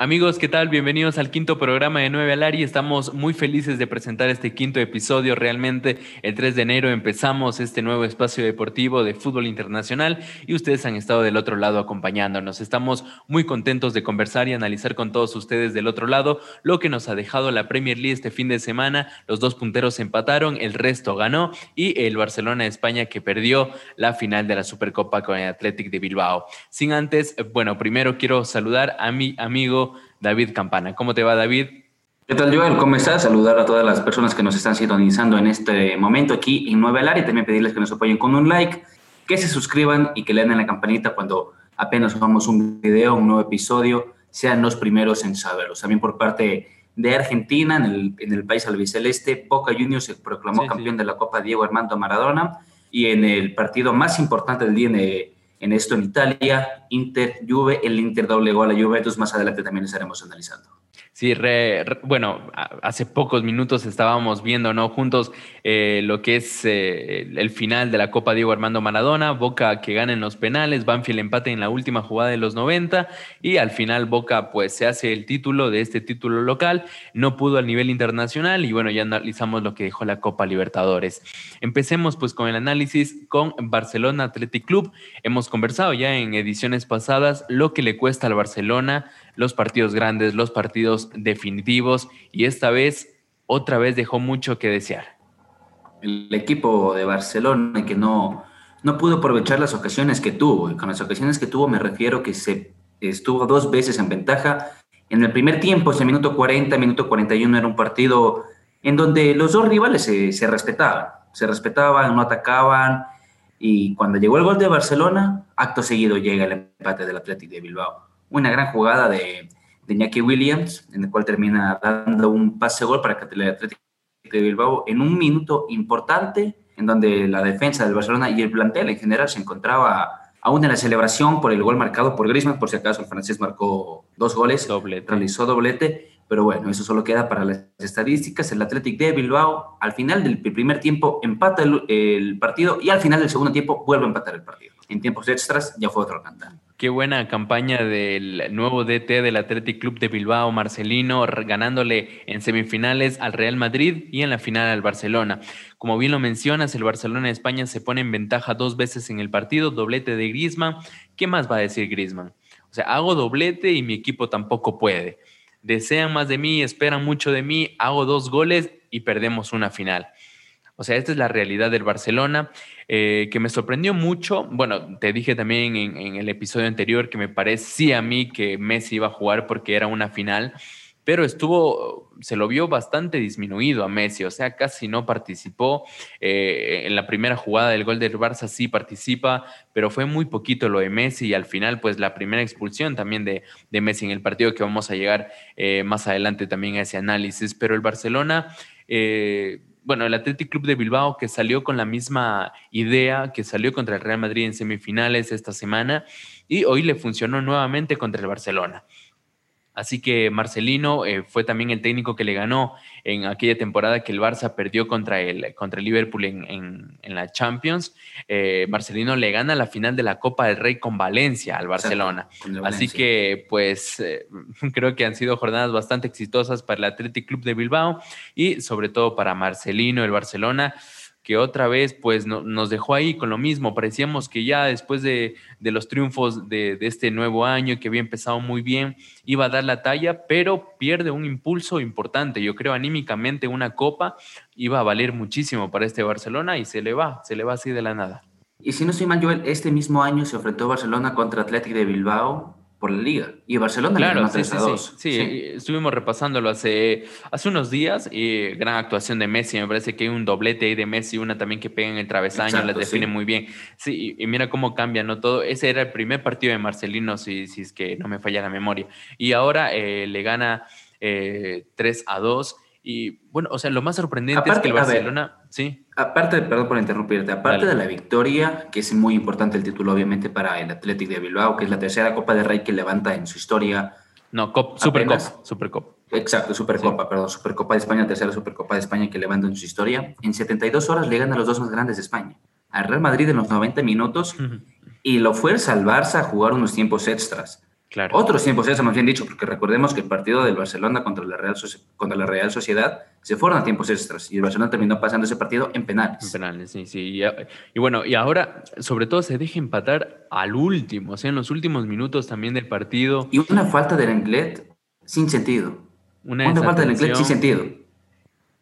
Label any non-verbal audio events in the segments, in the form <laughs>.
Amigos, ¿qué tal? Bienvenidos al quinto programa de 9 al y Estamos muy felices de presentar este quinto episodio. Realmente el 3 de enero empezamos este nuevo espacio deportivo de fútbol internacional y ustedes han estado del otro lado acompañándonos. Estamos muy contentos de conversar y analizar con todos ustedes del otro lado lo que nos ha dejado la Premier League este fin de semana. Los dos punteros empataron, el resto ganó y el Barcelona de España que perdió la final de la Supercopa con el Athletic de Bilbao. Sin antes, bueno, primero quiero saludar a mi amigo David Campana. ¿Cómo te va, David? ¿Qué tal, Joel? ¿Cómo estás? Saludar a todas las personas que nos están sintonizando en este momento aquí en Nueva Área y también pedirles que nos apoyen con un like, que se suscriban y que le den a la campanita cuando apenas subamos un video, un nuevo episodio, sean los primeros en saberlo. También por parte de Argentina, en el, en el país albiceleste, Boca Juniors se proclamó campeón de la Copa Diego Armando Maradona y en el partido más importante del día en, en esto en Italia, Inter, Juve, el Inter doble gol a Juventus, más adelante también estaremos analizando. Sí, bueno, hace pocos minutos estábamos viendo, ¿no? Juntos eh, lo que es eh, el final de la Copa Diego Armando Maradona, Boca que gana en los penales, Banfield empate en la última jugada de los 90 y al final Boca pues se hace el título de este título local, no pudo al nivel internacional y bueno, ya analizamos lo que dejó la Copa Libertadores. Empecemos pues con el análisis con Barcelona Athletic Club. Hemos conversado ya en ediciones pasadas lo que le cuesta al Barcelona los partidos grandes, los partidos definitivos y esta vez otra vez dejó mucho que desear. El equipo de Barcelona que no, no pudo aprovechar las ocasiones que tuvo, y con las ocasiones que tuvo me refiero que se estuvo dos veces en ventaja. En el primer tiempo, ese minuto 40, minuto 41, era un partido en donde los dos rivales se, se respetaban, se respetaban, no atacaban, y cuando llegó el gol de Barcelona, acto seguido llega el empate del Atlético de Bilbao una gran jugada de, de Iñaki Williams, en el cual termina dando un pase-gol para que el Atlético de Bilbao en un minuto importante, en donde la defensa del Barcelona y el plantel en general se encontraba aún en la celebración por el gol marcado por Griezmann, por si acaso el francés marcó dos goles, realizó doblete, pero bueno, eso solo queda para las estadísticas. El Atlético de Bilbao al final del primer tiempo empata el, el partido y al final del segundo tiempo vuelve a empatar el partido. En tiempos extras ya fue otro cantar. Qué buena campaña del nuevo DT del Athletic Club de Bilbao, Marcelino, ganándole en semifinales al Real Madrid y en la final al Barcelona. Como bien lo mencionas, el Barcelona de España se pone en ventaja dos veces en el partido, doblete de Griezmann. ¿Qué más va a decir Griezmann? O sea, hago doblete y mi equipo tampoco puede. Desean más de mí, esperan mucho de mí, hago dos goles y perdemos una final. O sea, esta es la realidad del Barcelona, eh, que me sorprendió mucho. Bueno, te dije también en, el episodio anterior que me parecía a mí que Messi iba a jugar porque era una final, pero estuvo, se lo vio bastante disminuido a Messi, o sea, casi no participó. Eh, en la primera jugada del gol del Barça sí participa, pero fue muy poquito lo de Messi y al final, pues la primera expulsión también de, Messi en el partido, que vamos a llegar eh, más adelante también a ese análisis, pero el Barcelona bueno, el Athletic Club de Bilbao que salió con la misma idea, que salió contra el Real Madrid en semifinales esta semana y hoy le funcionó nuevamente contra el Barcelona. Así que Marcelino eh, fue también el técnico que le ganó en aquella temporada que el Barça perdió contra el, contra el Liverpool en, la Champions. Eh, Marcelino le gana la final de la Copa del Rey con Valencia al Barcelona. Así que, pues, eh, <laughs> creo que han sido jornadas bastante exitosas para el Athletic Club de Bilbao y sobre todo para Marcelino, el Barcelona que otra vez pues nos dejó ahí con lo mismo. Parecíamos que ya después de, los triunfos de, este nuevo año, que había empezado muy bien, iba a dar la talla, pero pierde un impulso importante. Yo creo anímicamente una copa iba a valer muchísimo para este Barcelona y se le va, se le va así de la nada. Y si no soy mal, Joel, este mismo año se enfrentó Barcelona contra Atlético de Bilbao por la liga. Y Barcelona claro, sí, sí, Sí, estuvimos repasándolo hace, hace unos días y gran actuación de Messi. Me parece que hay un doblete ahí de Messi, una también que pega en el travesaño, la define muy bien. Sí, y, mira cómo cambia, ¿no? Todo. Ese era el primer partido de Marcelino, si, si es que no me falla la memoria. Y ahora eh, le gana eh, 3 a 2 y bueno, o sea, lo más sorprendente es que el Barcelona, sí. Aparte, perdón por interrumpirte, aparte de la victoria, que es muy importante el título obviamente para el Athletic de Bilbao, que es la tercera Copa de Rey que levanta en su historia. No, Cop, Supercopa, Supercopa. Exacto, Supercopa, perdón, Supercopa de España, tercera Supercopa de España que levanta en su historia. En 72 horas le gana a los dos más grandes de España. Al Real Madrid en los 90 minutos y lo fuerza al Barça a jugar unos tiempos extras. Claro. Otros tiempos, eso más bien dicho, porque recordemos que el partido del Barcelona contra la, Real contra la Real Sociedad se fueron a tiempos extras y el Barcelona terminó pasando ese partido en penales. En penales, sí, sí. Y, bueno, y ahora, sobre todo, se deja empatar al último, o sea, en los últimos minutos también del partido. Y una falta del Englet sin sentido. Una, una falta del Englet sin sentido.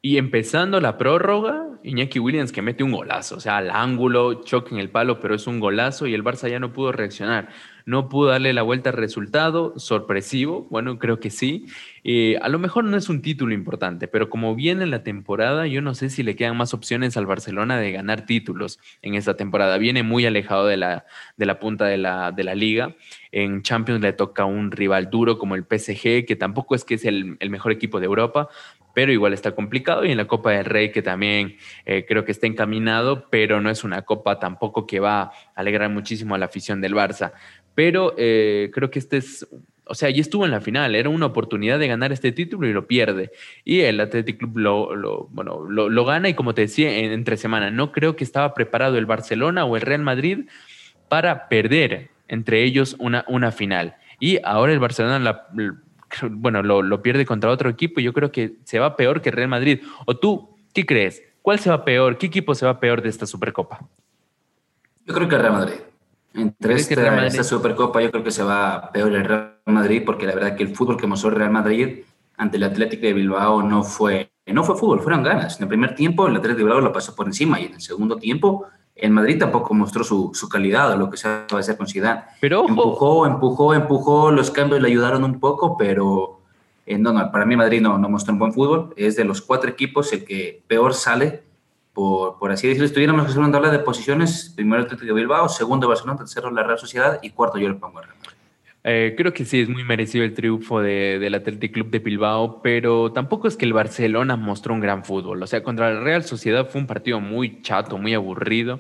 Y empezando la prórroga, Iñaki Williams que mete un golazo, o sea, al ángulo, choque en el palo, pero es un golazo y el Barça ya no pudo reaccionar. No pudo darle la vuelta al resultado, sorpresivo, bueno, creo que sí. Eh, a lo mejor no es un título importante, pero como viene la temporada, yo no sé si le quedan más opciones al Barcelona de ganar títulos en esta temporada. Viene muy alejado de la, de la punta de la, de la liga. En Champions le toca un rival duro como el PSG, que tampoco es que es el, el mejor equipo de Europa, pero igual está complicado. Y en la Copa del Rey, que también eh, creo que está encaminado, pero no es una copa tampoco que va a alegrar muchísimo a la afición del Barça. Pero eh, creo que este es, o sea, ya estuvo en la final, era una oportunidad de ganar este título y lo pierde. Y el Athletic Club lo, bueno, lo, gana y como te decía, en, entre semana, no creo que estaba preparado el Barcelona o el Real Madrid para perder entre ellos una, una final. Y ahora el Barcelona bueno, lo, pierde contra otro equipo y yo creo que se va peor que Real Madrid. ¿O tú qué crees? ¿Cuál se va peor? ¿Qué equipo se va peor de esta Supercopa? Yo creo que Real Madrid. Entre esta, esta, Supercopa yo creo que se va peor el Real Madrid porque la verdad que el fútbol que mostró el Real Madrid ante el Atlético de Bilbao no fue, no fue fútbol, fueron ganas. En el primer tiempo el Atlético de Bilbao lo pasó por encima y en el segundo tiempo en Madrid tampoco mostró su, su calidad o lo que se va a hacer con Zidane. Pero empujó, empujó, empujó, los cambios le ayudaron un poco, pero eh, no, no, para mí Madrid no, no mostró un buen fútbol. Es de los cuatro equipos el que peor sale, por, por así decirlo. Estuviéramos hablando de posiciones, primero el Atlético de Bilbao, segundo Barcelona, tercero la Real Sociedad y cuarto yo le a Real eh, creo que sí es muy merecido el triunfo del Athletic Club de Bilbao, pero tampoco es que el Barcelona mostró un gran fútbol. O sea, contra la Real Sociedad fue un partido muy chato, muy aburrido,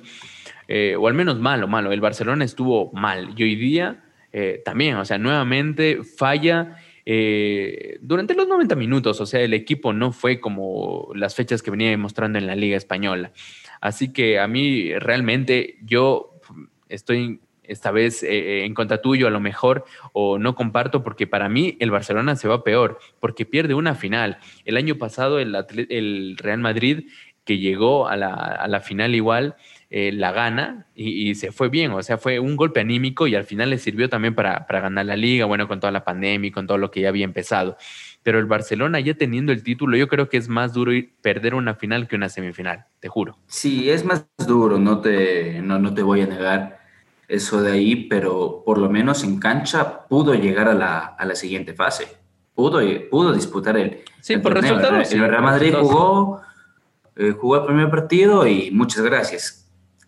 eh, o al menos malo, malo. El Barcelona estuvo mal y hoy día eh, también, o sea, nuevamente falla. Durante los 90 minutos, o sea, el equipo no fue como las fechas que venía mostrando en la Liga Española. Así que a mí realmente yo estoy esta vez eh, eh, en contra tuyo a lo mejor o no comparto porque para mí el Barcelona se va peor porque pierde una final. El año pasado el, el Real Madrid que llegó a la, a la final igual, eh, la gana y, se fue bien, o sea, fue un golpe anímico y al final le sirvió también para, para ganar la liga, bueno, con toda la pandemia y con todo lo que ya había empezado. Pero el Barcelona ya teniendo el título, yo creo que es más duro perder una final que una semifinal, te juro. Sí, es más duro, no te, no, no te voy a negar eso de ahí, pero por lo menos en cancha pudo llegar a la, a la siguiente fase. Pudo, pudo disputar el. Sí, por resultados. El, Real Madrid jugó, eh, jugó el primer partido y muchas gracias.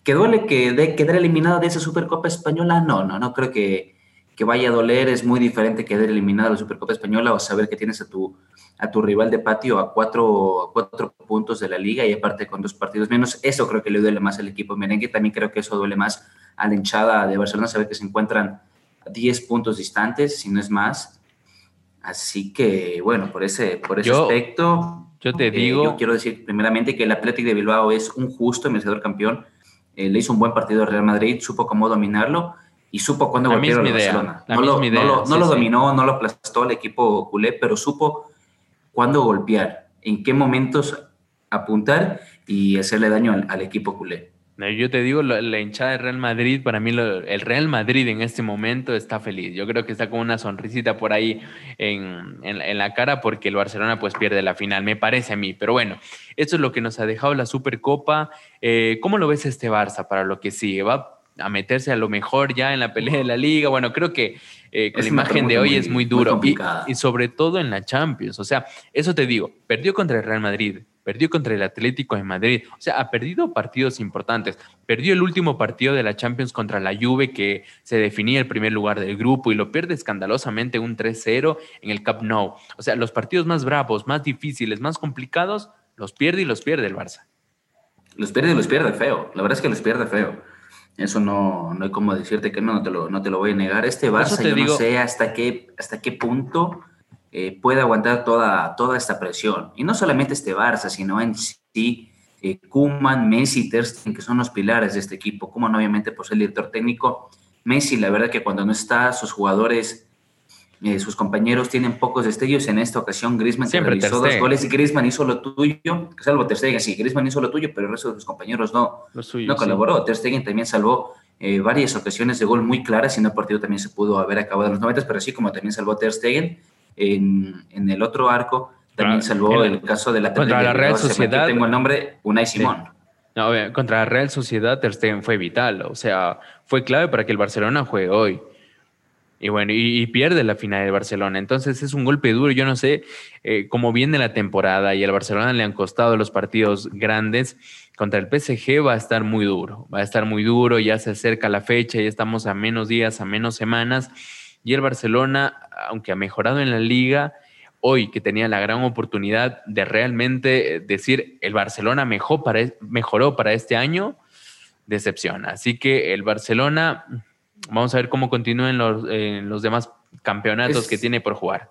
¿Que duele que de quedar eliminado de esa Supercopa Española? No, no, no creo que, que vaya a doler. Es muy diferente quedar eliminado de la Supercopa Española o saber que tienes a tu, a tu rival de patio a cuatro, a cuatro puntos de la liga y aparte con dos partidos menos. Eso creo que le duele más al equipo merengue. También creo que eso duele más a la hinchada de Barcelona, sabe que se encuentran a 10 puntos distantes, si no es más. Así que, bueno, por ese, por ese aspecto, yo te eh, digo. yo quiero decir primeramente que el Atlético de Bilbao es un justo merecedor campeón. Eh, le hizo un buen partido al Real Madrid, supo cómo dominarlo y supo cuándo golpear a Barcelona. No, lo, no, lo, dominó, no lo aplastó al equipo culé, pero supo cuándo golpear, en qué momentos apuntar y hacerle daño al, al equipo culé. Yo te digo, la, hinchada de Real Madrid, para mí el Real Madrid en este momento está feliz. Yo creo que está con una sonrisita por ahí en, la cara porque el Barcelona pues pierde la final, me parece a mí. Pero bueno, esto es lo que nos ha dejado la Supercopa. Eh, ¿Cómo lo ves este Barça para lo que sigue? ¿Va a meterse a lo mejor ya en la pelea de la liga? Bueno, creo que eh, la imagen de hoy es muy duro y, y sobre todo en la Champions. O sea, eso te digo, perdió contra el Real Madrid, perdió contra el Atlético de Madrid, o sea, ha perdido partidos importantes. Perdió el último partido de la Champions contra la Juve que se definía el primer lugar del grupo y lo pierde escandalosamente un 3-0 en el Cup Nou. O sea, los partidos más bravos, más difíciles, más complicados, los pierde y los pierde el Barça. Los pierde y los pierde feo. La verdad es que los pierde feo. Eso no, no hay como decirte que no, no te lo, no te lo voy a negar. Este Barça, yo no sé hasta qué, hasta qué punto eh, puede aguantar toda, toda esta presión. Y no solamente este Barça, sino en sí, eh, Kuman, Messi, Ter que son los pilares de este equipo. Kuman obviamente por ser el director técnico. Messi, la verdad que cuando no está, sus jugadores eh, sus compañeros tienen pocos destellos. En esta ocasión, Griezmann Siempre realizó dos goles y Griezmann hizo lo tuyo, salvo Ter Stegen, sí, Griezmann hizo lo tuyo, pero el resto de sus compañeros no, no colaboró. Ter Stegen también salvó eh, varias ocasiones de gol muy claras y en el partido también se pudo haber acabado en los 90, pero así como también salvó Ter Stegen en, en el otro arco, también salvó el, caso de la Contra la Real Sociedad. Tengo el nombre, Unai Simón. No, contra la Real Sociedad Ter Stegen fue vital, o sea, fue clave para que el Barcelona juegue hoy. Y bueno, y, pierde la final de Barcelona. Entonces es un golpe duro. Yo no sé eh, cómo viene la temporada y al Barcelona le han costado los partidos grandes. Contra el PSG va a estar muy duro. Va a estar muy duro. Ya se acerca la fecha, ya estamos a menos días, a menos semanas. Y el Barcelona, aunque ha mejorado en la liga, hoy que tenía la gran oportunidad de realmente eh, decir el Barcelona mejor para, mejoró para este año, decepciona. Así que el Barcelona Vamos a ver cómo continúen los, los demás campeonatos que tiene por jugar.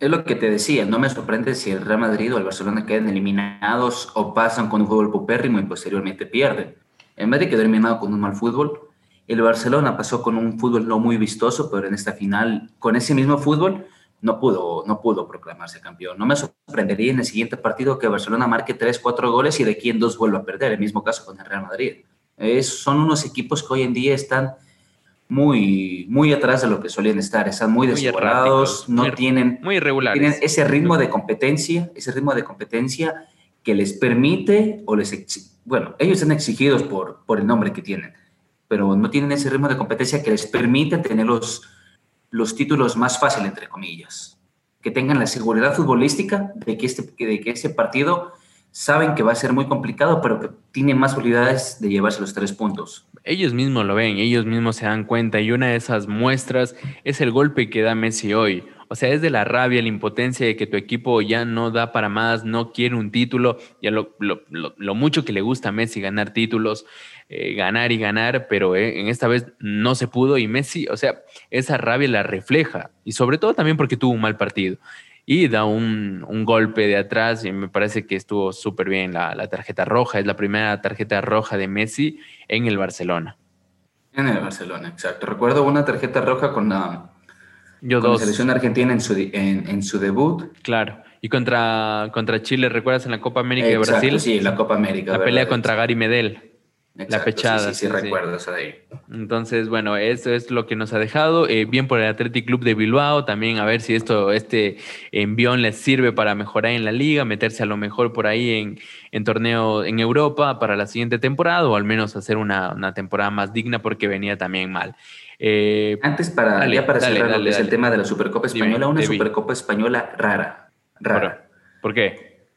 Es lo que te decía, no me sorprende si el Real Madrid o el Barcelona quedan eliminados o pasan con un fútbol pupérrimo y posteriormente pierden. El Madrid quedó eliminado con un mal fútbol. El Barcelona pasó con un fútbol no muy vistoso, pero en esta final, con ese mismo fútbol, no pudo, no pudo proclamarse campeón. No me sorprendería en el siguiente partido que Barcelona marque 3, 4 goles y de aquí en dos vuelva a perder. El mismo caso con el Real Madrid. Es, son unos equipos que hoy en día están muy, muy atrás de lo que solían estar, están muy, desigualados, no tienen, muy irregulares. tienen ese ritmo de competencia, ese ritmo de competencia que les permite o les, bueno, ellos están exigidos por, por el nombre que tienen, pero no tienen ese ritmo de competencia que les permite tener los, los títulos más fáciles, entre comillas, que tengan la seguridad futbolística de que, este, de que ese partido saben que va a ser muy complicado, pero que tiene más probabilidades de llevarse los tres puntos. Ellos mismos lo ven, ellos mismos se dan cuenta y una de esas muestras es el golpe que da Messi hoy. O sea, es de la rabia, la impotencia de que tu equipo ya no da para más, no quiere un título, ya lo, lo, mucho que le gusta a Messi ganar títulos, eh, ganar y ganar, pero eh, en esta vez no se pudo y Messi, o sea, esa rabia la refleja y sobre todo también porque tuvo un mal partido y da un, golpe de atrás y me parece que estuvo súper bien la, tarjeta roja. Es la primera tarjeta roja de Messi en el Barcelona. En el Barcelona, exacto. Recuerdo una tarjeta roja con la, selección argentina en su, en, su debut. Claro. Y contra, contra Chile, ¿recuerdas en la Copa América de Brasil? Sí, la Copa América. La pelea contra Gary Medel la pechada. Sí, sí, recuerdo eso de ahí. Entonces, bueno, eso es lo que nos ha dejado. Eh, bien por el Athletic Club de Bilbao, también a ver si esto, este envión les sirve para mejorar en la liga, meterse a lo mejor por ahí en, en torneo en Europa para la siguiente temporada, o al menos hacer una, una temporada más digna porque venía también mal. Eh, Antes, para, ya para cerrar es el tema de la Supercopa Española, una Supercopa Española rara. rara. ¿Por qué?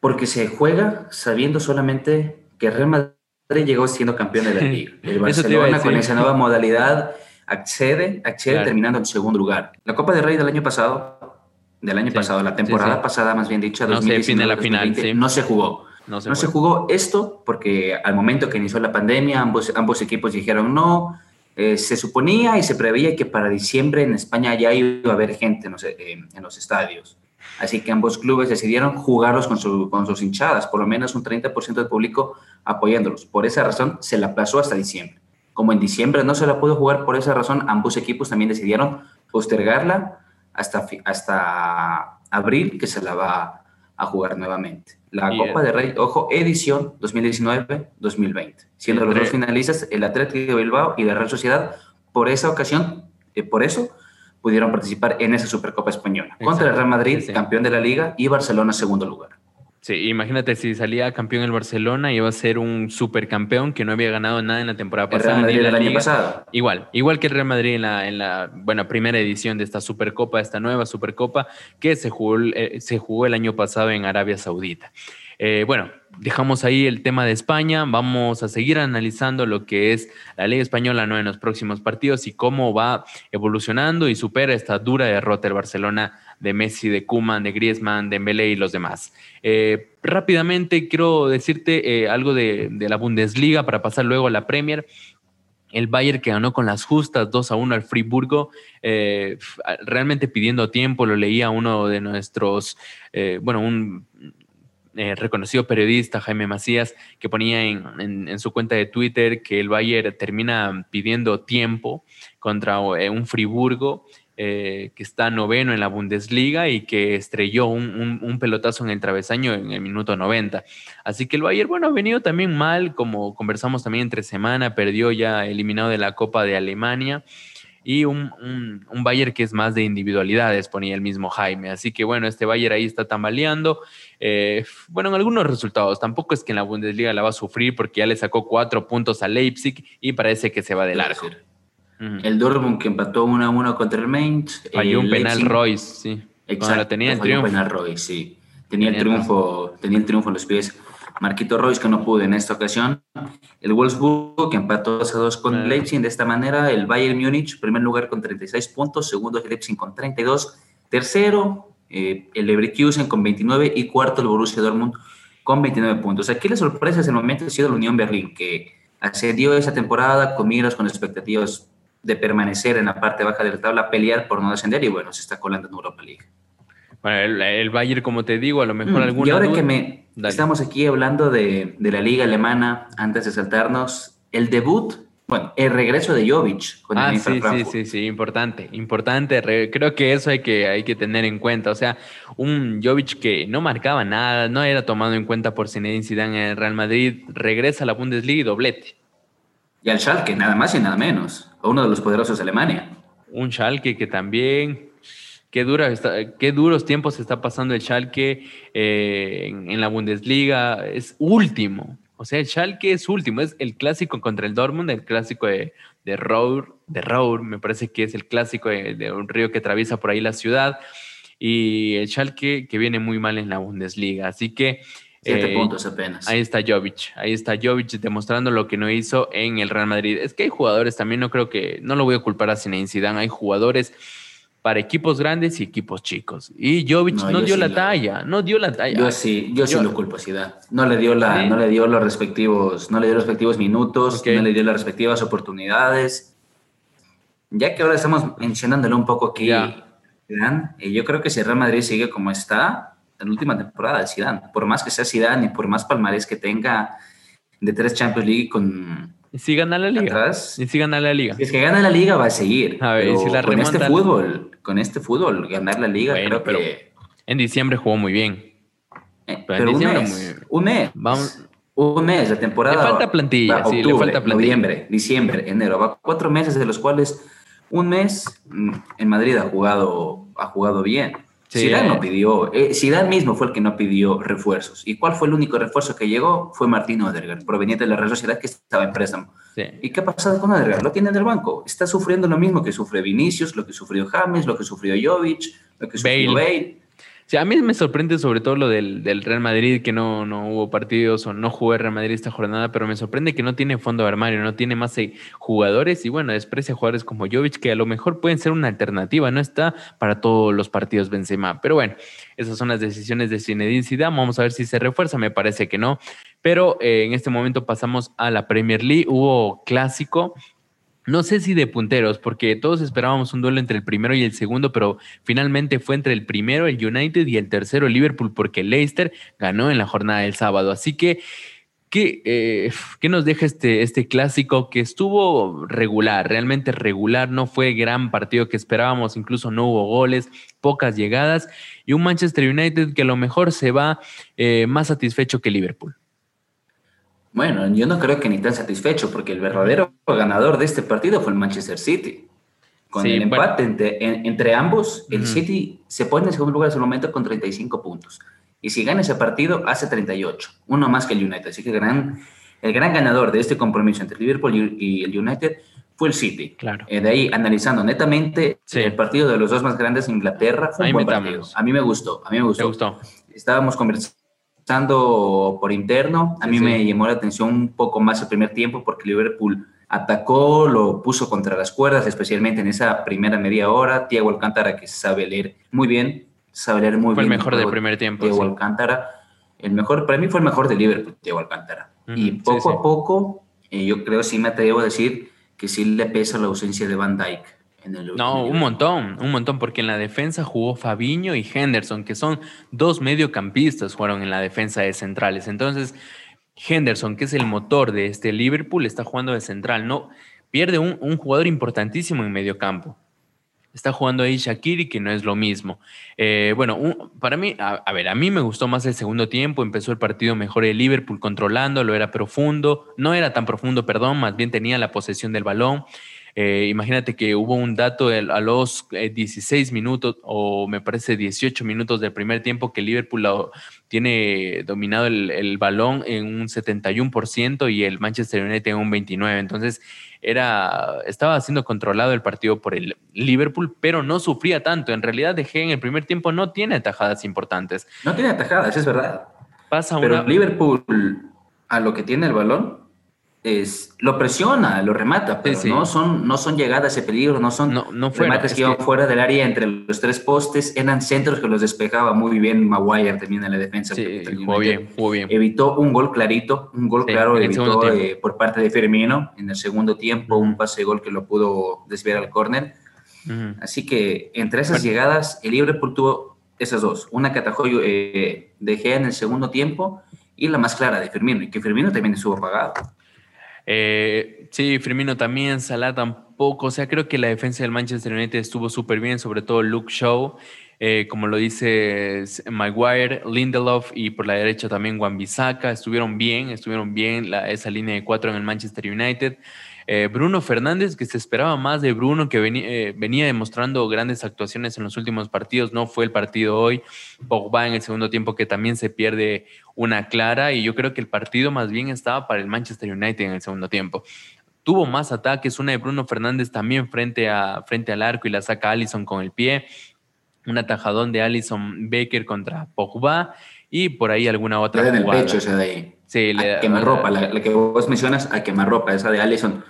Porque se juega sabiendo solamente que Real Madrid llegó siendo campeón de la liga. <laughs> El Barcelona con esa nueva modalidad accede, accede terminando en segundo lugar. La Copa de Rey del año pasado, del año pasado, la temporada pasada más bien dicha, no se la final, no se jugó. No, se, jugó esto porque al momento que inició la pandemia ambos, ambos equipos dijeron no, eh, se suponía y se preveía que para diciembre en España ya iba a haber gente en los estadios. Así que ambos clubes decidieron jugarlos con, sus hinchadas, por lo menos un 30% del público apoyándolos. Por esa razón se la aplazó hasta diciembre. Como en diciembre no se la pudo jugar por esa razón, ambos equipos también decidieron postergarla hasta abril, que se la va a jugar nuevamente. La Copa de Rey, ojo, edición 2019-2020, siendo los dos finalistas el Atlético de Bilbao y la Real Sociedad. Por esa ocasión, eh, por eso, pudieron participar en esa Supercopa Española. Contra el Real Madrid, campeón de la Liga, y Barcelona, segundo lugar. Sí, imagínate si salía campeón el Barcelona, iba a ser un supercampeón que no había ganado nada en la temporada pasada. El Real Madrid el año pasado. Igual, igual que el Real Madrid en la, en la bueno, primera edición de esta Supercopa, esta nueva Supercopa, que se jugó, eh, se jugó el año pasado en Arabia Saudita. Eh, bueno, dejamos ahí el tema de España. Vamos a seguir analizando lo que es la Liga Española ¿no? en los próximos partidos y cómo va evolucionando y supera esta dura derrota del Barcelona de Messi, de Kuman, de Griezmann, de Mbele y los demás. Eh, rápidamente quiero decirte eh, algo de, la Bundesliga para pasar luego a la Premier. El Bayern que ganó con las justas 2 a 1 al Friburgo, realmente pidiendo tiempo, lo leía uno de nuestros, bueno, un eh, reconocido periodista Jaime Macías, que ponía en, su cuenta de Twitter que el Bayern termina pidiendo tiempo contra eh, un Friburgo eh, que está noveno en la Bundesliga y que estrelló un, pelotazo en el travesaño en el minuto 90. Así que el Bayern, bueno, ha venido también mal, como conversamos también entre semana, perdió ya eliminado de la Copa de Alemania y un, un, Bayern que es más de individualidades, ponía el mismo Jaime. Así que bueno, este Bayern ahí está tambaleando. Eh, bueno, en algunos resultados, tampoco es que en la Bundesliga la va a sufrir porque ya le sacó cuatro puntos a Leipzig y parece que se va de El Dortmund que empató 1 a 1 contra el Mainz. Falló un penal Royce, sí. Exacto. tenía el triunfo. Un penal Royce, sí. Tenía, el triunfo, tenía el triunfo en los pies. Marquito Royce que no pudo en esta ocasión. El Wolfsburg que empató 2 a 2 con Leipzig. De esta manera, el Bayern Múnich, primer lugar con 36 puntos. Segundo, el Leipzig con 32. Tercero, eh, el Leverkusen con 29. Y cuarto, el Borussia Dortmund con 29 puntos. Aquí la sorpresa es el momento ha sido la Unión Berlín, que ascendió esa temporada con miras, con expectativas de permanecer en la parte baja de la tabla, pelear por no descender y bueno, se está colando en Europa League. Bueno, el, Bayern, como te digo, a lo mejor mm, alguna. Y ahora que me estamos aquí hablando de, de, la liga alemana, antes de saltarnos, el debut, bueno, el regreso de Jovic con ah, sí, sí, sí, sí, importante, importante. Creo que eso hay que, hay que tener en cuenta. O sea, un Jovic que no marcaba nada, no era tomado en cuenta por Zinedine Zidane en el Real Madrid, regresa a la Bundesliga y doblete. Y al Schalke, nada más y nada menos uno de los poderosos de Alemania. Un Schalke que también, qué, dura qué duros tiempos está pasando el Schalke eh, en, la Bundesliga, es último. O sea, el Schalke es último, es el clásico contra el Dortmund, el clásico de, de Rour, de Rour, me parece que es el clásico de, un río que atraviesa por ahí la ciudad. Y el Schalke que viene muy mal en la Bundesliga. Así que Siete eh, puntos apenas. Ahí está Jovic, ahí está Jovic demostrando lo que no hizo en el Real Madrid. Es que hay jugadores también, no creo que, no lo voy a culpar a Zinedine Zidane, hay jugadores para equipos grandes y equipos chicos. Y Jovic no, dio la talla, no dio la talla. Yo sí, yo, sí lo culpo a Zidane. No le dio la, no le dio los respectivos, no le dio los respectivos minutos, no le dio las respectivas oportunidades. Ya que ahora estamos mencionándolo un poco aquí, Zidane, eh, yo creo que si el Real Madrid sigue como está, en la última temporada de Zidane. Por más que sea Zidane y por más palmarés que tenga de tres Champions League con... ¿Y si gana la liga? ¿Y si gana la liga? es que gana la liga va a seguir. A ver, si la con este fútbol, con este fútbol, ganar la liga creo que... En diciembre jugó muy bien. Eh, pero, un mes, un mes. Vamos, un mes, la temporada. Le falta plantilla, sí, le falta plantilla. Noviembre, diciembre, enero. Va cuatro meses de los cuales un mes mm, en Madrid ha jugado, ha jugado bien. Zidane no pidió, eh, Zidane mismo fue el que no pidió refuerzos. ¿Y cuál fue el único refuerzo que llegó? Fue Martín Odergaard, proveniente de la Real Sociedad que estaba en préstamo. ¿Y qué ha pasado con Odergaard? Lo tiene en el banco. Está sufriendo lo mismo que sufre Vinicius, lo que sufrió James, lo que sufrió Jovic, lo que sufrió Bale. Sí, a mí me sorprende sobre todo lo del, Real Madrid, que no, no hubo partidos o no jugó Real Madrid esta jornada, pero me sorprende que no tiene fondo de armario, no tiene más eh, jugadores y bueno, desprecia jugadores como Jovic, que a lo mejor pueden ser una alternativa, no está para todos los partidos Benzema. Pero bueno, esas son las decisiones de Zinedine Zidane, vamos a ver si se refuerza, me parece que no. Pero eh, en este momento pasamos a la Premier League, hubo clásico, no sé si de punteros, porque todos esperábamos un duelo entre el primero y el segundo, pero finalmente fue entre el primero, el United, y el tercero, el Liverpool, porque Leicester ganó en la jornada del sábado. Así que, ¿qué, eh, ¿qué nos deja este, este clásico que estuvo regular, realmente regular? No fue gran partido que esperábamos, incluso no hubo goles, pocas llegadas, y un Manchester United que a lo mejor se va eh, más satisfecho que Liverpool. Bueno, yo no creo que ni tan satisfecho, porque el verdadero ganador de este partido fue el Manchester City. Con el empate entre, ambos, el City se pone en segundo lugar en ese momento con 35 puntos. Y si gana ese partido, hace 38, uno más que el United. Así que el gran, el gran ganador de este compromiso entre Liverpool y el United fue el City. Claro. Eh, de ahí, analizando netamente el partido de los dos más grandes de Inglaterra, fue un buen partido. A mí me gustó, a mí me gustó. ¿Te gustó? Estábamos conversando Estando por interno, a mí me llamó la atención un poco más el primer tiempo porque Liverpool atacó, lo puso contra las cuerdas, especialmente en esa primera media hora. Thiago Alcántara, que sabe leer muy bien, sabe leer muy bien. Fue el mejor del primer tiempo. Thiago Alcántara, el mejor, para mí fue el mejor de Liverpool, Thiago Alcántara. y poco a poco, eh, yo creo, sí me atrevo a decir que sí le pesa la ausencia de Van Dyke no, un montón, un montón, porque en la defensa jugó Fabiño y Henderson, que son dos mediocampistas, jugaron en la defensa de centrales. Entonces, Henderson, que es el motor de este Liverpool, está jugando de central. No, pierde un, jugador importantísimo en mediocampo. Está jugando ahí Shakiri, que no es lo mismo. Eh, bueno, para mí, a, ver, a mí me gustó más el segundo tiempo. Empezó el partido mejor el Liverpool controlando, lo era profundo. No era tan profundo, perdón, más bien tenía la posesión del balón. Eh, imagínate que hubo un dato a los 16 eh, minutos o me parece 18 minutos del primer tiempo que Liverpool tiene dominado el, balón en un 71% y el Manchester United en un 29%. Entonces era, estaba siendo controlado el partido por el Liverpool, pero no sufría tanto. En realidad dejé en el primer tiempo no tiene atajadas importantes. No tiene atajadas, es verdad. Pasa pero Liverpool a lo que tiene el balón es, lo presiona, lo remata, pero no, son, no son llegadas de peligro, no son no, remates que iban fuera del área entre los tres postes, eran centros que los despejaba muy bien Maguire también en la defensa. Sí, jugó bien, jugó bien. Evitó un gol clarito, un gol claro evitó eh, por parte de Firmino en el segundo tiempo, un pase de gol que lo pudo desviar al córner. Así que entre esas llegadas, el Liverpool tuvo esas dos, una que atajó eh, de Gea en el segundo tiempo y la más clara de Firmino, y que Firmino también estuvo pagado. Eh, sí, Firmino también, Salah tampoco. O sea, creo que la defensa del Manchester United estuvo súper bien, sobre todo Luke Shaw, eh, como lo dice Maguire, Lindelof y por la derecha también Wan-Bissaka. Estuvieron bien, estuvieron bien esa línea de cuatro en el Manchester United. Eh, Bruno Fernández, que se esperaba más de Bruno, que venía, demostrando grandes actuaciones en los últimos partidos, no fue el partido hoy. Pogba en el segundo tiempo que también se pierde una clara y yo creo que el partido más bien estaba para el Manchester United en el segundo tiempo. Tuvo más ataques, una de Bruno Fernández también frente, a, frente al arco y la saca Allison con el pie, un atajadón de Allison Baker contra Pogba y por ahí alguna otra en el pecho esa de ahí. Sí, a quemarropa, la, la, que vos mencionas a quemarropa, esa de Allison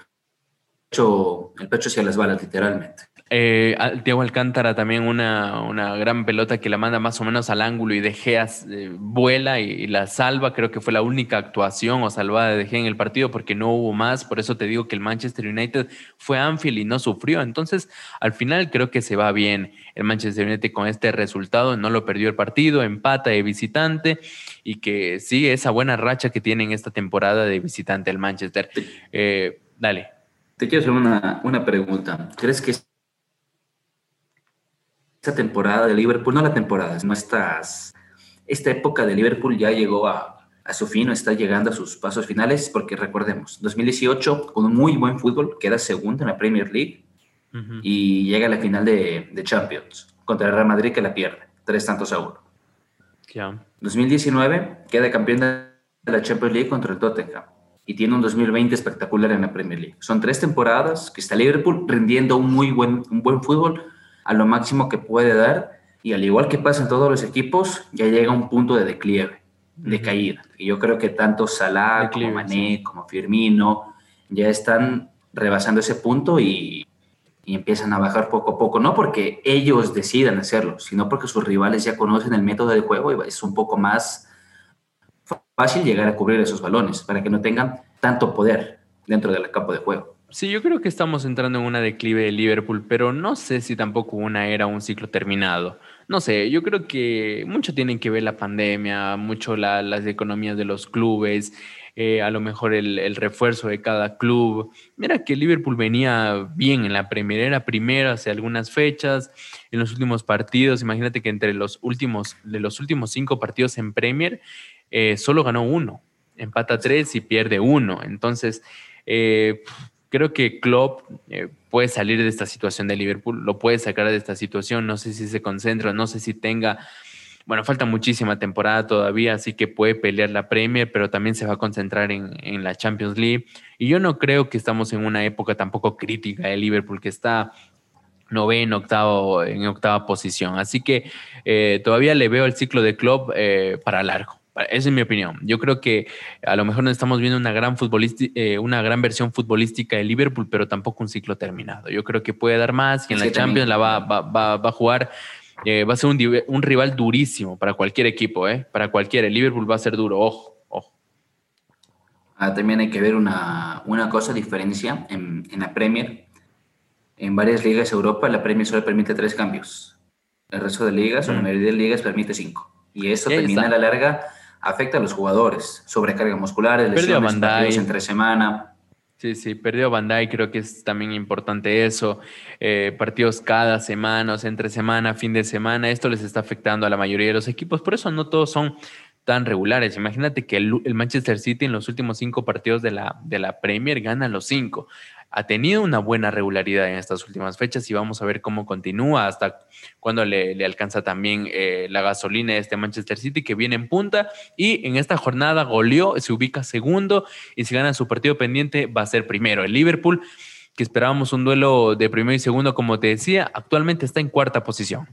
el pecho hacia las balas, literalmente. Eh, Diego Alcántara también una, una, gran pelota que la manda más o menos al ángulo y De Gea eh, vuela y, la salva. Creo que fue la única actuación o salvada de De Gea en el partido porque no hubo más. Por eso te digo que el Manchester United fue Anfield y no sufrió. Entonces, al final creo que se va bien el Manchester United con este resultado. No lo perdió el partido, empata de visitante y que sigue esa buena racha que tiene en esta temporada de visitante el Manchester. Eh, dale. Te quiero hacer una, una pregunta. ¿Crees que esta temporada de Liverpool, no la temporada, no estas, esta época de Liverpool ya llegó a, a su fin o está llegando a sus pasos finales? Porque recordemos, 2018 con un muy buen fútbol, queda segundo en la Premier League y llega a la final de, de, Champions contra el Real Madrid que la pierde, tres tantos a uno. 2019 queda campeón de la Champions League contra el Tottenham y tiene un 2020 espectacular en la Premier League. Son tres temporadas que está Liverpool rindiendo un muy buen, un buen fútbol a lo máximo que puede dar y al igual que pasa en todos los equipos, ya llega un punto de declive, de caída. Y yo creo que tanto Salah como Mané, como Firmino, ya están rebasando ese punto y, y empiezan a bajar poco a poco, no porque ellos decidan hacerlo, sino porque sus rivales ya conocen el método de juego y es un poco más fácil llegar a cubrir esos balones para que no tengan tanto poder dentro del campo de juego. Sí, yo creo que estamos entrando en una declive de Liverpool, pero no sé si tampoco una era un ciclo terminado. No sé, yo creo que mucho tiene que ver la pandemia, mucho las economías de los clubes, eh, a lo mejor el, refuerzo de cada club. Mira que Liverpool venía bien en la Premier, era primero hace algunas fechas, en los últimos partidos, imagínate que entre los últimos, de los últimos cinco partidos en Premier, eh, solo ganó uno, empata tres y pierde uno. Entonces, eh, creo que Klopp eh, puede salir de esta situación de Liverpool, lo puede sacar de esta situación, no sé si se concentra, no sé si tenga, bueno, falta muchísima temporada todavía, así que puede pelear la Premier, pero también se va a concentrar en, la Champions League. Y yo no creo que estamos en una época tampoco crítica de Liverpool, que está noveno, octavo, en octava posición. Así que todavía le veo el ciclo de Klopp para largo. Esa es mi opinión. Yo creo que a lo mejor no estamos viendo una gran, eh, una gran versión futbolística de Liverpool, pero tampoco un ciclo terminado. Yo creo que puede dar más y en la Champions la va, va, a jugar. Eh, va a ser un, rival durísimo para cualquier equipo, ¿eh? Para cualquiera. El Liverpool va a ser duro, ojo, ojo. Ah, también hay que ver una, una cosa, diferencia en, en, la Premier. En varias ligas de Europa, la Premier solo permite tres cambios. El resto de ligas, o la mm. mayoría de ligas, permite cinco. Y eso termina a la larga afecta a los jugadores, sobrecarga muscular, lesiones, partidos entre semana. Sí, sí, perdió Bandai, creo que es también importante eso. Eh, partidos cada semana, o sea, entre semana, fin de semana, esto les está afectando a la mayoría de los equipos, por eso no todos son tan regulares. Imagínate que el, Manchester City en los últimos cinco partidos de la, de la Premier gana los cinco ha tenido una buena regularidad en estas últimas fechas y vamos a ver cómo continúa hasta cuando le, alcanza también eh, la gasolina de este Manchester City que viene en punta y en esta jornada goleó, se ubica segundo y si gana su partido pendiente va a ser primero. El Liverpool, que esperábamos un duelo de primero y segundo, como te decía, actualmente está en cuarta posición.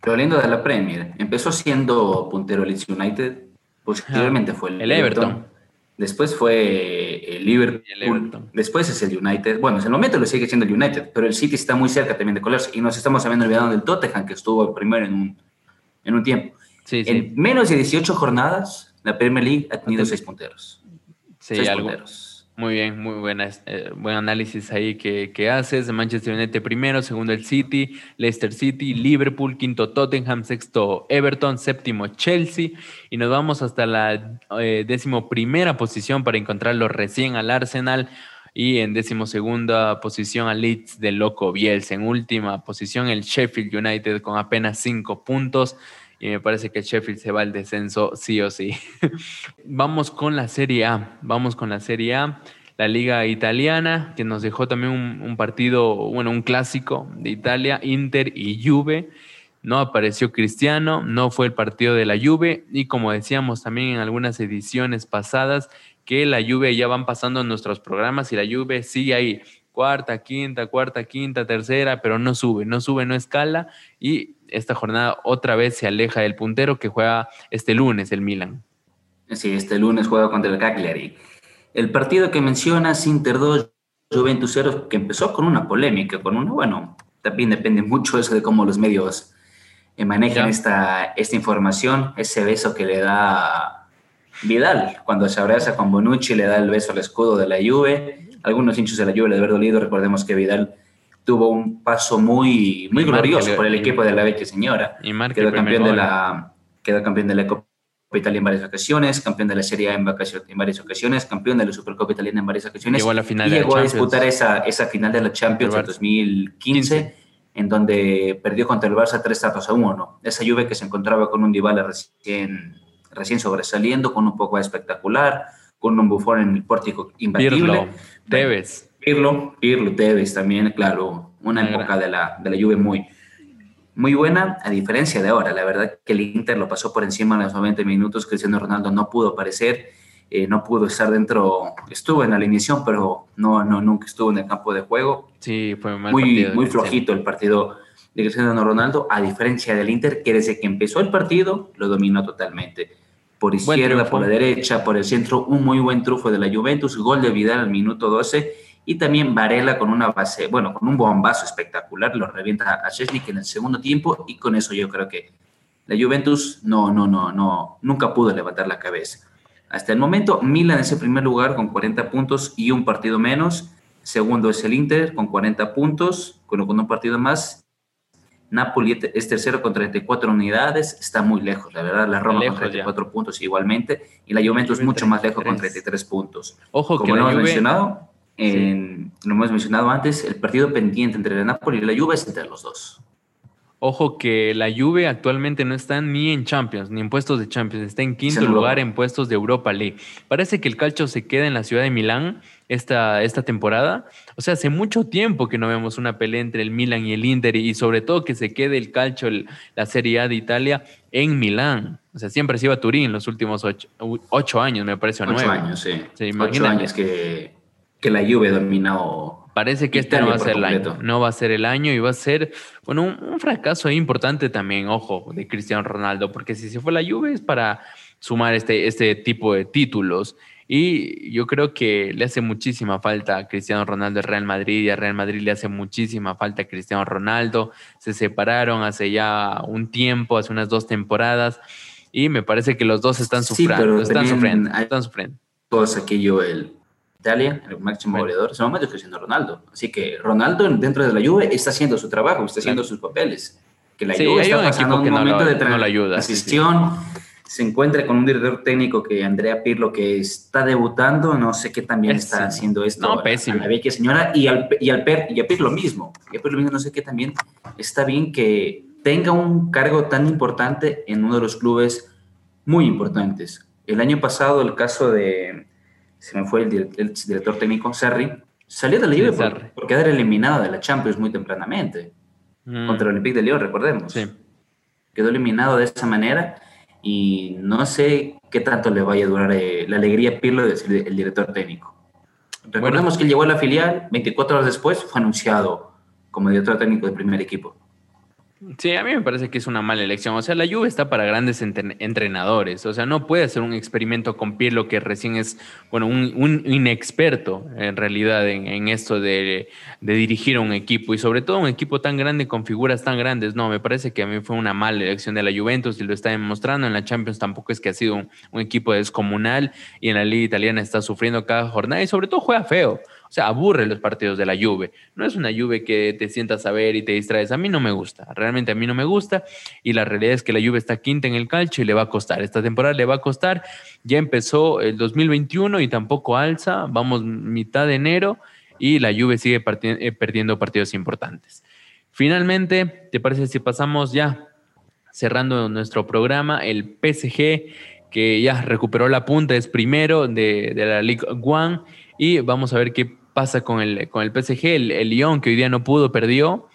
Pero lindo de la Premier, empezó siendo puntero Leeds United, posteriormente fue el, Everton Después fue el Liverpool. Después es el United. Bueno, en el momento lo sigue siendo el United, pero el City está muy cerca también de colarse. Y nos estamos habiendo olvidado del Tottenham, que estuvo primero en un, en un tiempo. En menos de 18 jornadas, la Premier League ha tenido seis punteros. Sí, seis punteros. Muy bien, muy eh, buen análisis ahí que, que, haces. Manchester United primero, segundo el City, Leicester City, Liverpool, quinto Tottenham, sexto Everton, séptimo Chelsea y nos vamos hasta la eh, décimo primera posición para encontrarlo recién al Arsenal y en décimo segunda posición al Leeds de Loco Bielsa. En última posición el Sheffield United con apenas cinco puntos y me parece que Sheffield se va al descenso sí o sí. <laughs> vamos con la Serie A, vamos con la Serie A, la Liga Italiana, que nos dejó también un, partido, bueno, un clásico de Italia, Inter y Juve. No apareció Cristiano, no fue el partido de la Juve y como decíamos también en algunas ediciones pasadas, que la Juve ya van pasando en nuestros programas y la Juve sigue ahí, cuarta, quinta, cuarta, quinta, tercera, pero no sube, no sube, no escala y esta jornada otra vez se aleja del puntero que juega este lunes el Milan. Sí, este lunes juega contra el Cagliari. El partido que mencionas, Inter 2, Juventus 0, que empezó con una polémica, con una, bueno, también depende mucho eso de cómo los medios eh, manejan esta, esta información, ese beso que le da Vidal cuando se abraza con Bonucci, le da el beso al escudo de la Juve. Algunos hinchos de la Juve le haber dolido, recordemos que Vidal tuvo un paso muy, muy glorioso por el equipo de la Vecchia Señora. Y quedó campeón, de la, quedó campeón de la Copa Italia en varias ocasiones, campeón de la Serie A en, varias ocasiones, campeón de la Supercopa Italiana en varias ocasiones. Llegó a la final y llegó a disputar esa, esa final de la Champions en 2015, en donde perdió contra el Barça tres tantos a uno. Esa lluvia que se encontraba con un Dybala recién, recién sobresaliendo, con un poco espectacular, con un bufón en el pórtico imbatible. Tevez. Pirlo, Pirlo, Tevez también, claro, una época de la, de la Juve muy, muy buena, a diferencia de ahora. La verdad que el Inter lo pasó por encima en los 90 minutos, Cristiano Ronaldo no pudo aparecer, eh, no pudo estar dentro, estuvo en la alineación, pero no, no, nunca estuvo en el campo de juego. Sí, fue muy, muy flojito el partido de Cristiano Ronaldo, a diferencia del Inter, que desde que empezó el partido lo dominó totalmente. Por izquierda, por la derecha, por el centro, un muy buen trufo de la Juventus, gol de Vidal al minuto 12 y también Varela con una base, bueno, con un bombazo espectacular, lo revienta a Chesnik en el segundo tiempo y con eso yo creo que la Juventus no, no, no, no, nunca pudo levantar la cabeza. Hasta el momento, Milan es el primer lugar con 40 puntos y un partido menos. Segundo es el Inter con 40 puntos, con, un partido más. Napoli es tercero con 34 unidades, está muy lejos, la verdad. La Roma con 34 puntos igualmente y la Juventus mucho más lejos con 33 puntos. Ojo Como que lo hemos mencionado, lo hemos mencionado antes, el partido pendiente entre el Napoli y la Juve es entre los dos. Ojo que la Juve actualmente no está ni en Champions, ni en puestos de Champions, está en quinto lugar en puestos de Europa League. Parece que el calcio se queda en la ciudad de Milán esta, esta temporada. O sea, hace mucho tiempo que no vemos una pelea entre el Milan y el Inter y sobre todo que se quede el calcio, la Serie A de Italia en Milán. O sea, siempre se iba a Turín los últimos ocho, años, me parece, ocho nueve. años, sí. ocho años que que la Juve dominó. Parece que este no va a ser el año. No va a ser el año y va a ser, bueno, un, fracaso importante también, ojo, de Cristiano Ronaldo, porque si se fue la Juve es para sumar este, este tipo de títulos. Y yo creo que le hace muchísima falta a Cristiano Ronaldo al Real Madrid y a Real Madrid le hace muchísima falta a Cristiano Ronaldo. Se separaron hace ya un tiempo, hace unas dos temporadas, y me parece que los dos están sufriendo. están sufriendo, están sufriendo. Todo aquello, el Italia, el máximo goleador, es momento está siendo Ronaldo. Así que Ronaldo dentro de la Juve está haciendo su trabajo, está haciendo sus papeles. Que la Juve está pasando un, momento de transición. se encuentre con un director técnico que Andrea Pirlo, que está debutando, no sé qué también está haciendo esto. No, pésimo. A la señora y al, y al per, y a Pirlo mismo. Y a Pirlo mismo, no sé qué también está bien que tenga un cargo tan importante en uno de los clubes muy importantes. El año pasado, el caso de, se me fue el, director técnico, Sarri, salió de la Juve por, quedar eliminado de la Champions muy tempranamente mm. contra el Olympique de Lyon, recordemos. Sí. Quedó eliminado de esa manera y no sé qué tanto le vaya a durar eh, la alegría a Pirlo de ser el director técnico. Recordemos que llegó a la filial, 24 horas después fue anunciado como director técnico del primer equipo. Sí, a mí me parece que es una mala elección. O sea, la Juve está para grandes entrenadores. O sea, no puede hacer un experimento con Pirlo que recién es, bueno, un, inexperto en realidad en, esto de, dirigir un equipo y sobre todo un equipo tan grande con figuras tan grandes. No, me parece que a mí fue una mala elección de la Juventus y lo está demostrando. En la Champions tampoco es que ha sido un, un equipo descomunal y en la Liga Italiana está sufriendo cada jornada y sobre todo juega feo. O sea, aburre los partidos de la Juve. No es una Juve que te sientas a ver y te distraes. A mí no me gusta. Realmente a mí no me gusta. Y la realidad es que la Juve está quinta en el calcio y le va a costar. Esta temporada le va a costar. Ya empezó el 2021 y tampoco alza. Vamos mitad de enero y la Juve sigue eh, perdiendo partidos importantes. Finalmente, ¿te parece si pasamos ya cerrando nuestro programa? El PSG que ya recuperó la punta, es primero de, de la League One y vamos a ver qué pasa con el, con el PSG. El, el Lyon, que hoy día no pudo, perdió.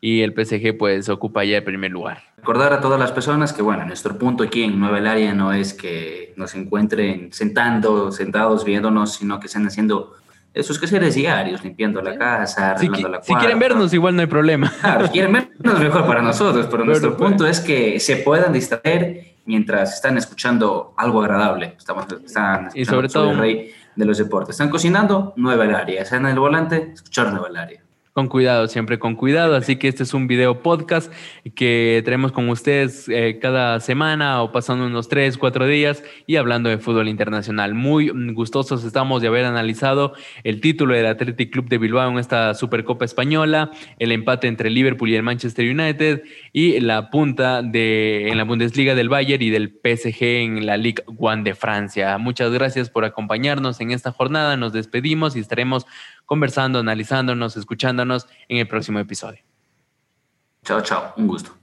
Y el PSG, pues, ocupa ya el primer lugar. Recordar a todas las personas que, bueno, nuestro punto aquí en Nueva Área no es que nos encuentren sentando, sentados viéndonos, sino que estén haciendo sus quehaceres diarios, limpiando la casa, arreglando la cuarta. Si quieren vernos, igual no hay problema. Claro, si quieren vernos, mejor para nosotros, pero, nuestro pues. punto es que se puedan distraer mientras están escuchando algo agradable. Estamos, están y sobre todo, el rey de los deportes. Están cocinando, nueva el área. Están en el volante, escuchar nueva el área. Con cuidado, siempre con cuidado. Así que este es un video podcast que traemos con ustedes eh, cada semana o pasando unos tres, cuatro días y hablando de fútbol internacional. Muy gustosos estamos de haber analizado el título del Athletic Club de Bilbao en esta Supercopa Española, el empate entre Liverpool y el Manchester United y la punta de, en la Bundesliga del Bayern y del PSG en la Ligue One de Francia. Muchas gracias por acompañarnos en esta jornada. Nos despedimos y estaremos conversando, analizándonos, escuchándonos en el próximo episodio. Chao, chao. Un gusto.